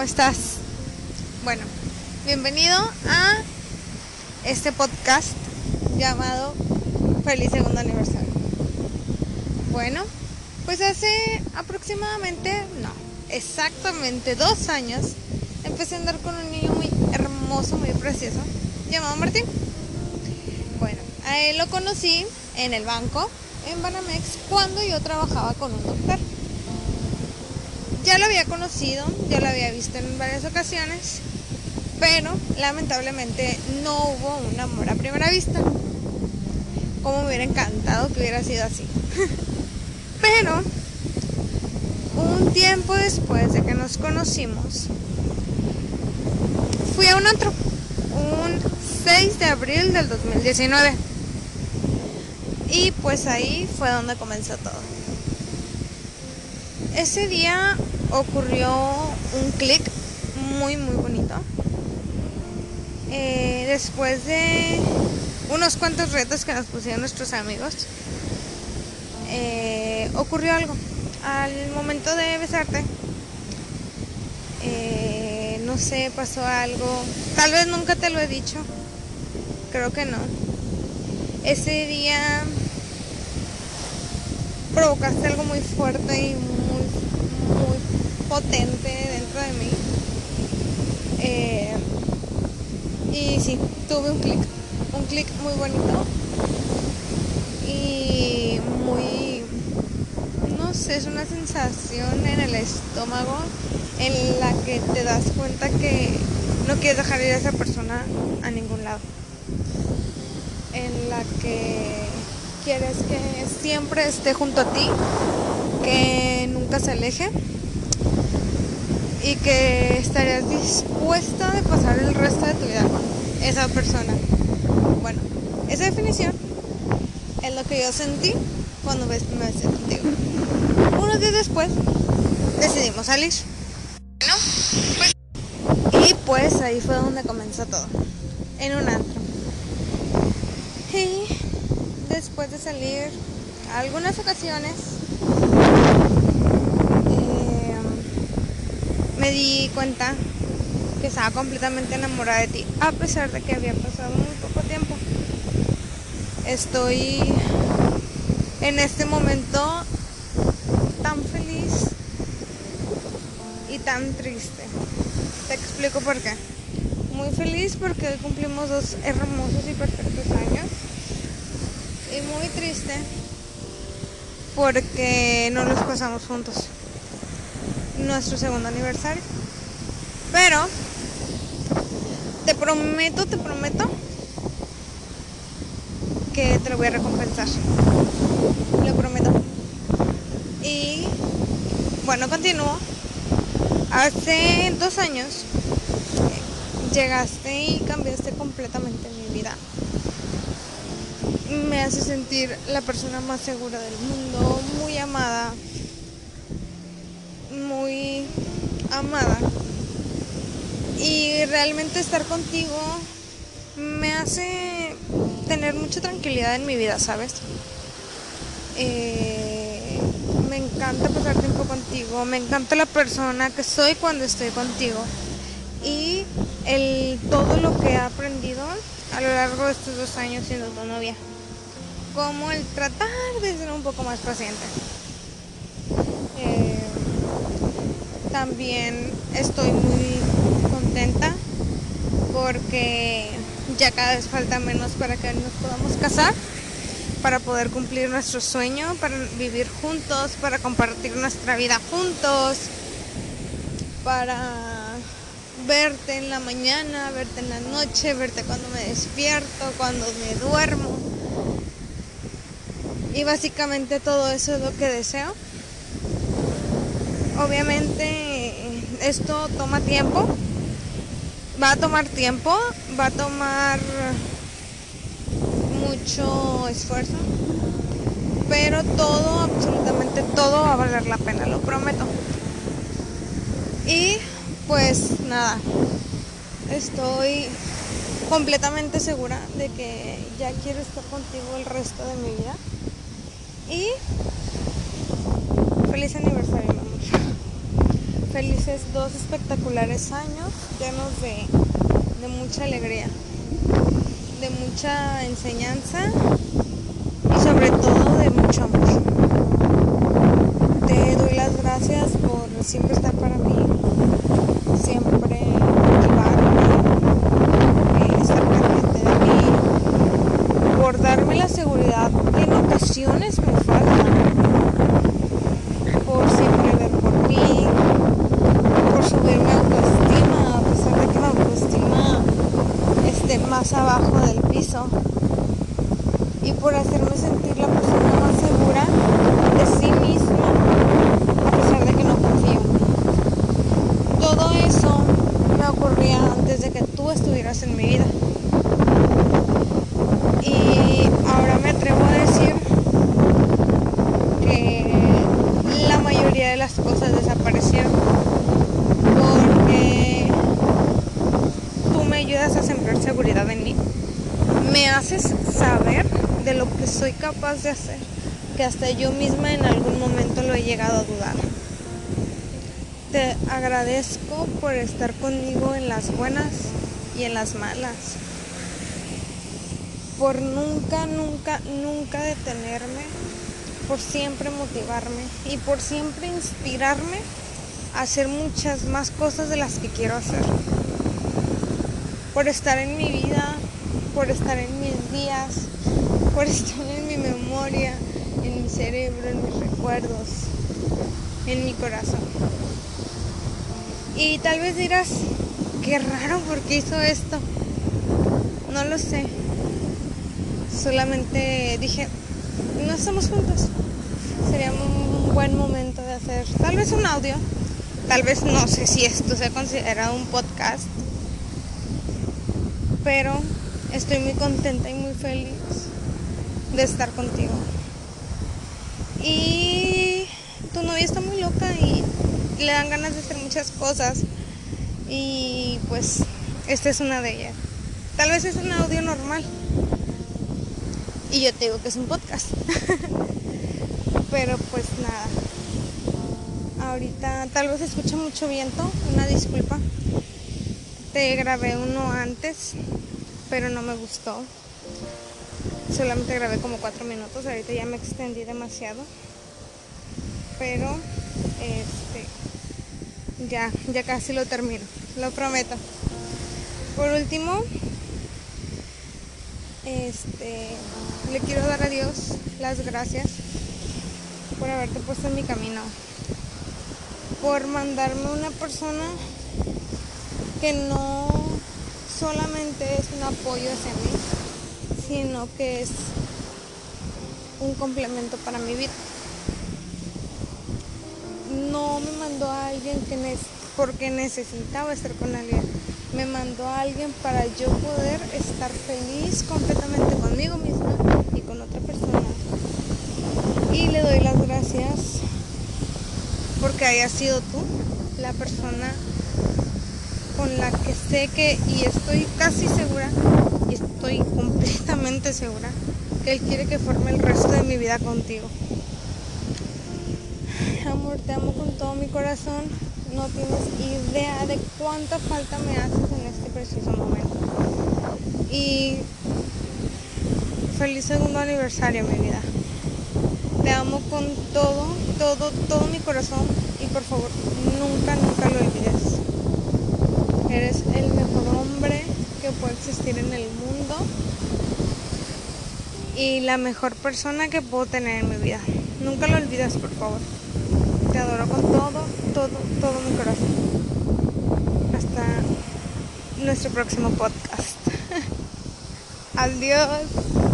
¿cómo estás? Bueno, bienvenido a este podcast llamado Feliz Segundo Aniversario. Bueno, pues hace aproximadamente, no, exactamente dos años, empecé a andar con un niño muy hermoso, muy precioso, llamado Martín. Bueno, a él lo conocí en el banco, en Banamex, cuando yo trabajaba con un doctor ya lo había conocido, ya lo había visto en varias ocasiones, pero lamentablemente no hubo un amor a primera vista. Como me hubiera encantado que hubiera sido así. pero un tiempo después de que nos conocimos, fui a un otro, un 6 de abril del 2019. Y pues ahí fue donde comenzó todo. Ese día ocurrió un clic muy muy bonito. Eh, después de unos cuantos retos que nos pusieron nuestros amigos, eh, ocurrió algo. Al momento de besarte, eh, no sé, pasó algo. Tal vez nunca te lo he dicho. Creo que no. Ese día provocaste algo muy fuerte y muy, muy potente dentro de mí. Eh, y sí, tuve un clic, un clic muy bonito y muy, no sé, es una sensación en el estómago en la que te das cuenta que no quieres dejar ir a esa persona a ningún lado. En la que quieres que siempre esté junto a ti, que nunca se aleje y que estarías dispuesta de pasar el resto de tu vida con esa persona. Bueno, esa definición es lo que yo sentí cuando me besé contigo. Unos días después decidimos salir. Bueno, pues... Y pues ahí fue donde comenzó todo. En un antro. Y después de salir algunas ocasiones me di cuenta que estaba completamente enamorada de ti, a pesar de que había pasado muy poco tiempo. Estoy en este momento tan feliz y tan triste. Te explico por qué. Muy feliz porque hoy cumplimos dos hermosos y perfectos años. Y muy triste porque no los pasamos juntos nuestro segundo aniversario. Pero te prometo, te prometo que te lo voy a recompensar. Lo prometo. Y bueno, continúo. Hace dos años llegaste y cambiaste completamente mi vida. Me hace sentir la persona más segura del mundo, muy amada, muy amada. Y realmente estar contigo me hace tener mucha tranquilidad en mi vida, ¿sabes? Eh, me encanta pasar tiempo contigo, me encanta la persona que soy cuando estoy contigo. Y el, todo lo que he aprendido a lo largo de estos dos años siendo tu novia. Como el tratar de ser un poco más paciente. Eh, también estoy muy contenta porque ya cada vez falta menos para que nos podamos casar, para poder cumplir nuestro sueño, para vivir juntos, para compartir nuestra vida juntos, para verte en la mañana, verte en la noche, verte cuando me despierto, cuando me duermo. Y básicamente todo eso es lo que deseo obviamente esto toma tiempo, va a tomar tiempo, va a tomar mucho esfuerzo, pero todo, absolutamente todo va a valer la pena, lo prometo. Y pues nada, estoy completamente segura de que ya quiero estar contigo el resto de mi vida. Y feliz aniversario, felices dos espectaculares años llenos de, de mucha alegría, de mucha enseñanza y sobre todo de mucho amor. Te doy las gracias por siempre estar para mí, siempre eh, estar pendiente de mí, por darme la seguridad que en ocasiones me falta, por siempre ver por mí, por subirme autoestima, a pesar de que mi autoestima más abajo del piso, y por hacerme sentir la persona más segura de sí misma, a pesar de que no confío en mí. Todo eso me ocurría antes de que tú estuvieras en mi vida. Y ahora me atrevo a decir que la mayoría de las cosas desaparecieron porque tú me ayudas a sembrar seguridad en mí. Me haces saber de lo que soy capaz de hacer, que hasta yo misma en algún momento lo he llegado a dudar. Te agradezco por estar conmigo en las buenas y en las malas. Por nunca, nunca, nunca detenerme. Por siempre motivarme y por siempre inspirarme a hacer muchas más cosas de las que quiero hacer. Por estar en mi vida, por estar en mis días, por estar en mi memoria, en mi cerebro, en mis recuerdos, en mi corazón. Y tal vez dirás, qué raro porque hizo esto. No lo sé. Solamente dije, no estamos juntos. Sería un buen momento de hacer tal vez un audio. Tal vez no sé si esto se considera un podcast. Pero estoy muy contenta y muy feliz de estar contigo. Y tu novia está muy loca y le dan ganas de hacer muchas cosas. Y pues esta es una de ellas. Tal vez es un audio normal. Y yo te digo que es un podcast. Pero pues nada. Ahorita tal vez escucha mucho viento. Una disculpa. Te grabé uno antes. Pero no me gustó. Solamente grabé como cuatro minutos. Ahorita ya me extendí demasiado. Pero este ya, ya casi lo termino. Lo prometo. Por último, este le quiero dar a Dios las gracias por haberte puesto en mi camino. Por mandarme una persona que no solamente es un apoyo hacia mí, sino que es un complemento para mi vida. No me mandó a alguien porque necesitaba estar con alguien. Me mandó a alguien para yo poder estar feliz completamente conmigo misma y con otra persona. Y le doy las gracias porque haya sido tú la persona con la que sé que, y estoy casi segura, y estoy completamente segura, que Él quiere que forme el resto de mi vida contigo. Amor, te amo con todo mi corazón. No tienes idea de cuánta falta me haces en este preciso momento. Y feliz segundo aniversario, mi vida. Te amo con todo, todo, todo mi corazón y por favor, nunca, nunca lo olvides. Eres el mejor hombre que puede existir en el mundo y la mejor persona que puedo tener en mi vida. Nunca lo olvides, por favor. Te adoro con todo, todo, todo mi corazón. Hasta nuestro próximo podcast. Adiós.